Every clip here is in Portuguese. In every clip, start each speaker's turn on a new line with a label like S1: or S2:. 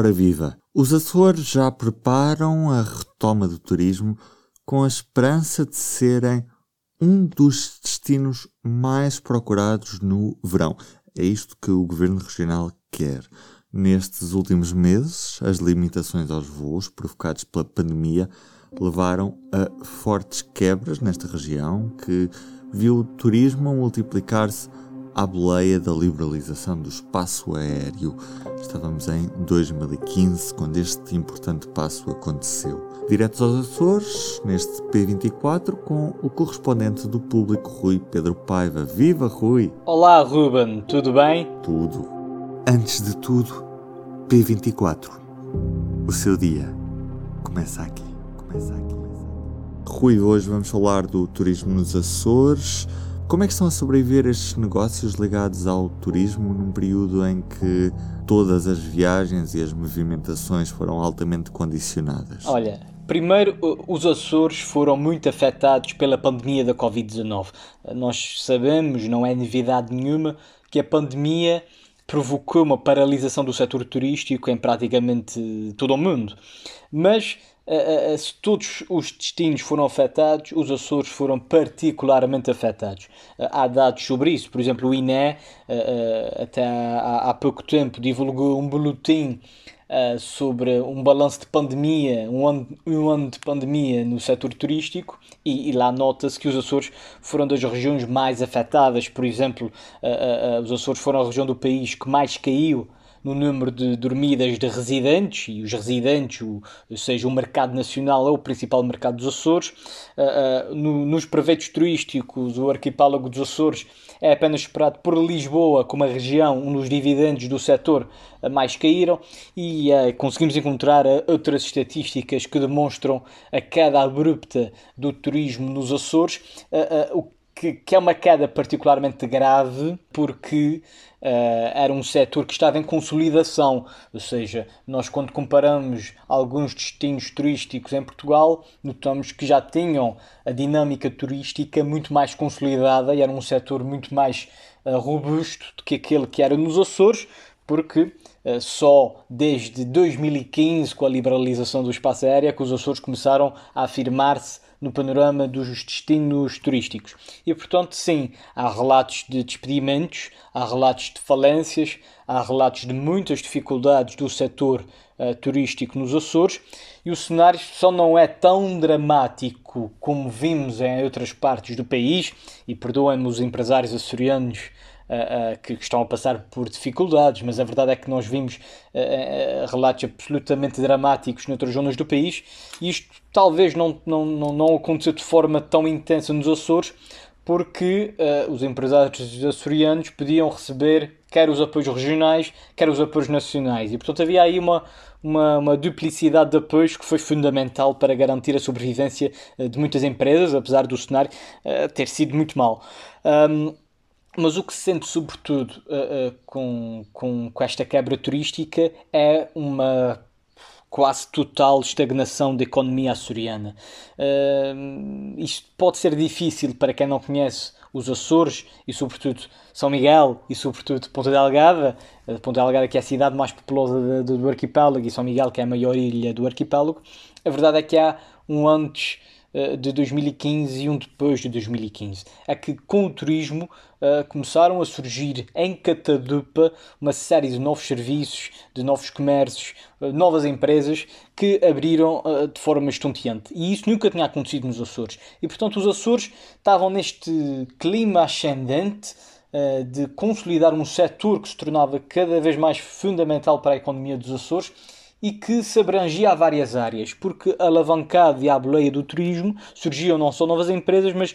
S1: Ora viva! Os Açores já preparam a retoma do turismo com a esperança de serem um dos destinos mais procurados no verão. É isto que o Governo Regional quer. Nestes últimos meses, as limitações aos voos provocados pela pandemia levaram a fortes quebras nesta região que viu o turismo multiplicar-se à boleia da liberalização do espaço aéreo. Estávamos em 2015, quando este importante passo aconteceu. Diretos aos Açores, neste P24, com o correspondente do público, Rui Pedro Paiva. Viva, Rui!
S2: Olá, Ruben, tudo bem?
S1: Tudo. Antes de tudo, P24. O seu dia começa aqui. Começa aqui. Rui, hoje vamos falar do turismo nos Açores. Como é que estão a sobreviver estes negócios ligados ao turismo num período em que todas as viagens e as movimentações foram altamente condicionadas?
S2: Olha, primeiro, os Açores foram muito afetados pela pandemia da Covid-19. Nós sabemos, não é novidade nenhuma, que a pandemia provocou uma paralisação do setor turístico em praticamente todo o mundo. Mas uh, uh, se todos os destinos foram afetados, os Açores foram particularmente afetados. Há dados sobre isso, por exemplo, o INE, até há, há, pouco tempo, divulgou um boletim sobre um balanço de pandemia, um ano, um ano de pandemia no setor turístico, e, e lá nota-se que os Açores foram das regiões mais afetadas. Por exemplo, os Açores foram a região do país que mais caiu no número de dormidas de residentes, e os residentes, ou seja, o mercado nacional é o principal mercado dos Açores. Uh, uh, no, nos brevetos turísticos, o arquipélago dos Açores é apenas esperado por Lisboa como a região onde os dividendos do setor uh, mais caíram e conseguimos encontrar outras estatísticas que demonstram a queda abrupta do turismo nos Açores, o que, que é uma queda particularmente grave porque Uh, era um setor que estava em consolidação, ou seja, nós quando comparamos alguns destinos turísticos em Portugal, notamos que já tinham a dinâmica turística muito mais consolidada e era um setor muito mais uh, robusto do que aquele que era nos Açores, porque uh, só desde 2015, com a liberalização do espaço aéreo, é que os Açores começaram a afirmar-se no panorama dos destinos turísticos. E, portanto, sim, há relatos de despedimentos, há relatos de falências, há relatos de muitas dificuldades do setor uh, turístico nos Açores e o cenário só não é tão dramático como vimos em outras partes do país, e perdoem-me os empresários açorianos uh, que estão a passar por dificuldades, mas a verdade é que nós vimos uh, relatos absolutamente dramáticos noutras zonas do país e isto talvez não, não, não, não aconteceu de forma tão intensa nos Açores, porque uh, os empresários açorianos podiam receber quer os apoios regionais, quer os apoios nacionais. E, portanto, havia aí uma, uma, uma, duplicidade de apoios que foi fundamental para garantir a sobrevivência de muitas empresas, apesar do cenário uh, ter sido muito mau. Um, mas o que se sente, sobretudo, uh, uh, com, com, com esta quebra turística é uma quase total estagnação da economia açoriana. Uh, isto pode ser difícil para quem não conhece os Açores e, sobretudo, São Miguel e, sobretudo, Ponta Delgada. Ponta Delgada, que é a cidade mais populosa do arquipélago, e São Miguel, que é a maior ilha do arquipélago. A verdade é que há um antes de 2015 e um depois de 2015. É que com o turismo uh, começaram a surgir em Catadupa uma série de novos serviços, de novos comércios, uh, novas empresas que abriram de forma estonteante. E isso nunca tinha acontecido nos Açores. E portanto os Açores estavam neste clima ascendente de consolidar um setor que se tornava cada vez mais fundamental para a economia dos Açores e que se abrangia a várias áreas, porque alavancado e à boleia do turismo surgiam não só novas empresas, mas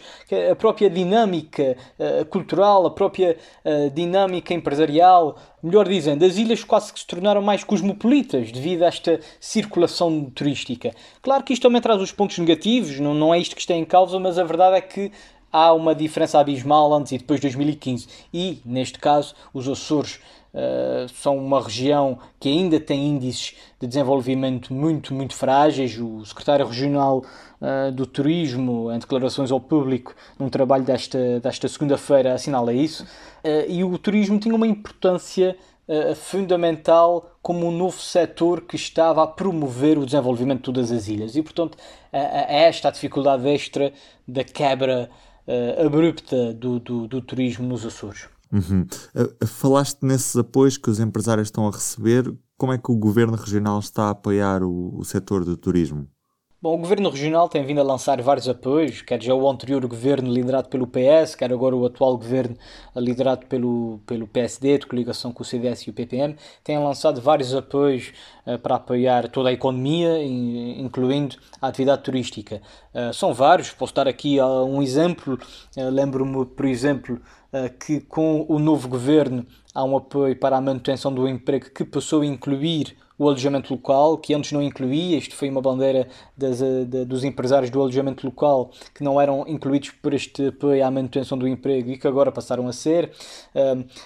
S2: a própria dinâmica uh, cultural, a própria uh, dinâmica empresarial, melhor dizendo, as ilhas quase que se tornaram mais cosmopolitas devido a esta circulação turística. Claro que isto também traz os pontos negativos, não, não é isto que está em causa, mas a verdade é que há uma diferença abismal antes e depois de 2015. E, neste caso, os Açores uh, são uma região que ainda tem índices de desenvolvimento muito, muito frágeis. O secretário regional uh, do Turismo, em declarações ao público, num trabalho desta, desta segunda-feira, assinala isso. Uh, e o turismo tinha uma importância fundamental como um novo setor que estava a promover o desenvolvimento de todas as ilhas. E, portanto, é esta a dificuldade extra da quebra abrupta do, do, do, turismo nos Açores.
S1: Uhum. Uh, falaste nesses apoios que os empresários estão a receber. Como é que o governo regional está a apoiar o, o setor do turismo?
S2: Bom, o Governo Regional tem vindo a lançar vários apoios, quer já o anterior governo liderado pelo PS, quer agora o atual governo liderado pelo, pelo PSD, de coligação com o CDS e o PPM, tem lançado vários apoios uh, para apoiar toda a economia, incluindo a atividade turística. Uh, são vários, posso dar aqui uh, um exemplo. Lembro-me, por exemplo, que com o novo governo há um apoio para a manutenção do emprego que passou a incluir o alojamento local, que antes não incluía, isto foi uma bandeira das, eh, de, dos empresários do alojamento local que não eram incluídos por este apoio à manutenção do emprego e que agora passaram a ser.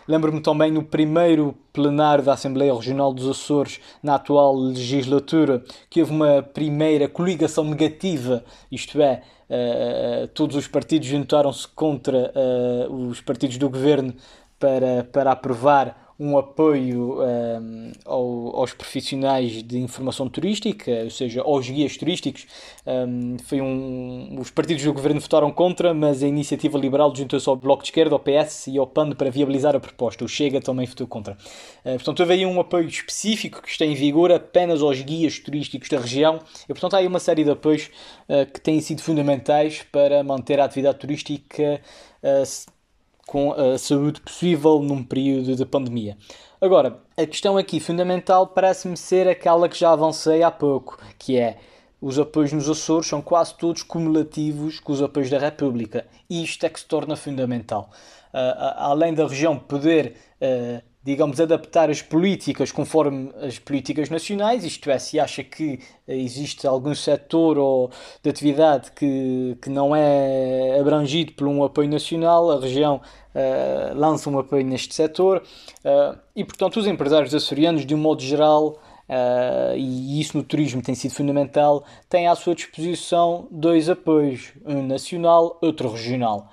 S2: Lembro-me também no primeiro plenário da Assembleia Regional dos Açores, na atual legislatura, que houve uma primeira coligação negativa, isto é, uh, todos os partidos juntaram-se contra uh, os partidos do governo para, para aprovar um apoio um, ao, aos profissionais de informação turística, ou seja, aos guias turísticos. Um, foi um, os partidos do governo votaram contra, mas a iniciativa liberal juntou-se ao Bloco de Esquerda, ao PS e ao PAN para viabilizar a proposta. O Chega também votou contra. Uh, portanto, houve aí um apoio específico que está em vigor apenas aos guias turísticos da região e, portanto, há aí uma série de apoios uh, que têm sido fundamentais para manter a atividade turística uh, com a saúde possível num período de pandemia. Agora, a questão aqui fundamental parece-me ser aquela que já avancei há pouco, que é os apoios nos Açores são quase todos cumulativos com os apoios da República. E isto é que se torna fundamental. Uh, além da região poder uh, digamos, adaptar as políticas conforme as políticas nacionais, isto é, se acha que existe algum setor ou de atividade que, que não é abrangido por um apoio nacional, a região uh, lança um apoio neste setor uh, e, portanto, os empresários açorianos, de um modo geral, uh, e isso no turismo tem sido fundamental, têm à sua disposição dois apoios, um nacional, outro regional.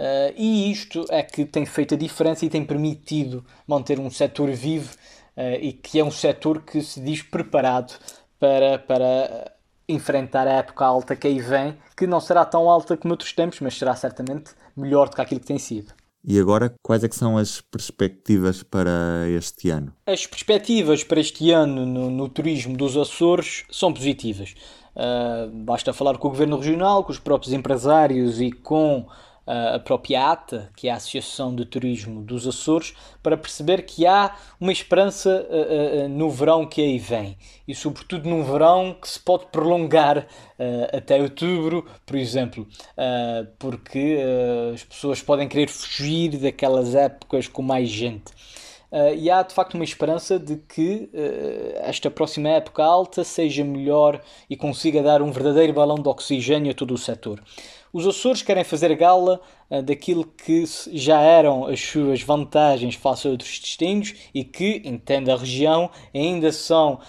S2: Uh, e isto é que tem feito a diferença e tem permitido manter um setor vivo uh, e que é um setor que se diz preparado para, para enfrentar a época alta que aí vem, que não será tão alta como outros tempos, mas será certamente melhor do que aquilo que tem sido.
S1: E agora, quais é que são as perspectivas para este ano?
S2: As perspectivas para este ano no, no turismo dos Açores são positivas. Uh, basta falar com o Governo Regional, com os próprios empresários e com a própria ATA, que é a Associação de Turismo dos Açores, para perceber que há uma esperança no verão que aí vem e, sobretudo, num verão que se pode prolongar até outubro, por exemplo, porque as pessoas podem querer fugir daquelas épocas com mais gente. E há de facto uma esperança de que esta próxima época alta seja melhor e consiga dar um verdadeiro balão de oxigênio a todo o setor. Os Açores querem fazer gala uh, daquilo que já eram as suas vantagens face a outros destinos e que, entenda a região, ainda são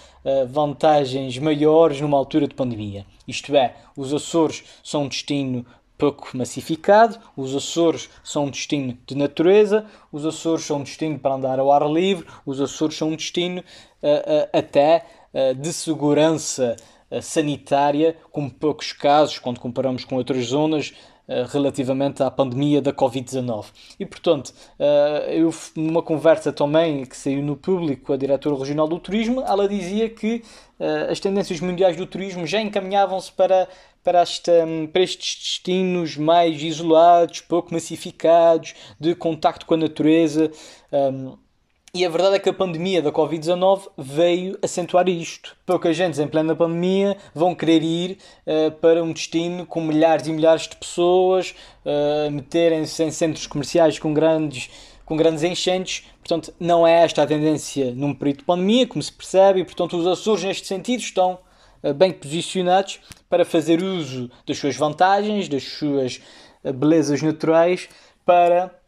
S2: vantagens maiores numa altura de pandemia. Isto é, os Açores são um destino pouco massificado. Os Açores são um destino de natureza, os Açores são um destino para andar ao ar livre, os Açores são um destino uh, até de segurança sanitária, com poucos casos, quando comparamos com outras zonas, relativamente à pandemia da Covid-19. E, portanto, eu, numa conversa também que saiu no público com a diretora regional do turismo, ela dizia que as tendências mundiais do turismo já encaminhavam-se para para, esta, para estes destinos mais isolados, pouco massificados, de contacto com a natureza. Um, e a verdade é que a pandemia da Covid-19 veio acentuar isto. Pouca gente em plena pandemia vão querer ir uh, para um destino com milhares e milhares de pessoas, uh, meterem-se em centros comerciais com grandes, com grandes enchentes. Portanto, não é esta a tendência num período de pandemia, como se percebe, e portanto os Açores, neste sentido, estão uh, bem posicionados para fazer uso das suas vantagens, das suas belezas naturais, para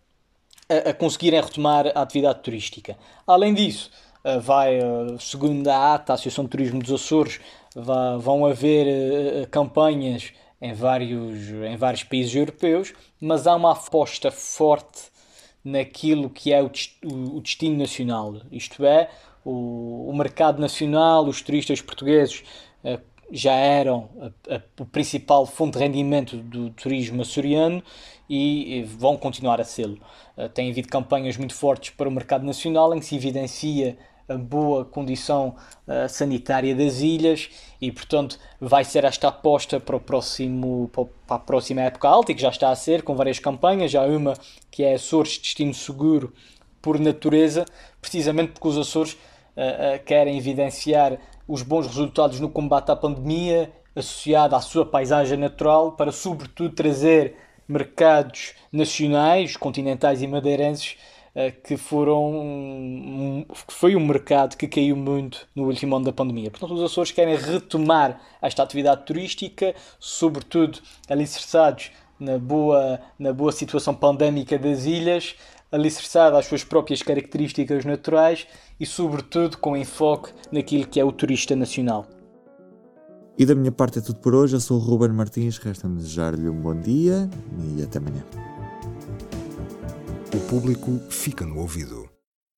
S2: a, eh, conseguirem retomar a atividade turística. Além disso, eh, vai, segundo a ATA, a Associação de Turismo dos Açores, vão haver campanhas em vários, em vários países europeus, mas há uma aposta forte naquilo que é o, destino nacional. Isto é, o, mercado nacional, os turistas portugueses já eram a, a, o principal fonte de rendimento do turismo açoriano e, e vão continuar a sê-lo. Uh, tem havido campanhas muito fortes para o mercado nacional em que se evidencia a boa condição uh, sanitária das ilhas e, portanto, vai ser esta aposta para, o próximo, para a próxima época alta e que já está a ser, com várias campanhas. Já uma que é Açores Destino Seguro por Natureza, precisamente porque os Açores uh, uh, querem evidenciar os bons resultados no combate à pandemia, associado à sua paisagem natural, para, sobretudo, trazer mercados nacionais, continentais e madeirenses eh, que foram que foi um mercado que caiu muito no último ano da pandemia. Portanto, os Açores querem retomar esta atividade turística, sobretudo alicerçados na boa, na boa situação pandémica das ilhas, alicerçada às suas próprias características naturais e, sobretudo, com enfoque naquilo que é o turista nacional.
S1: E da minha parte é tudo por hoje. Eu sou o Ruben Martins. Resta-me desejar-lhe um bom dia e até amanhã.
S3: O público fica no ouvido.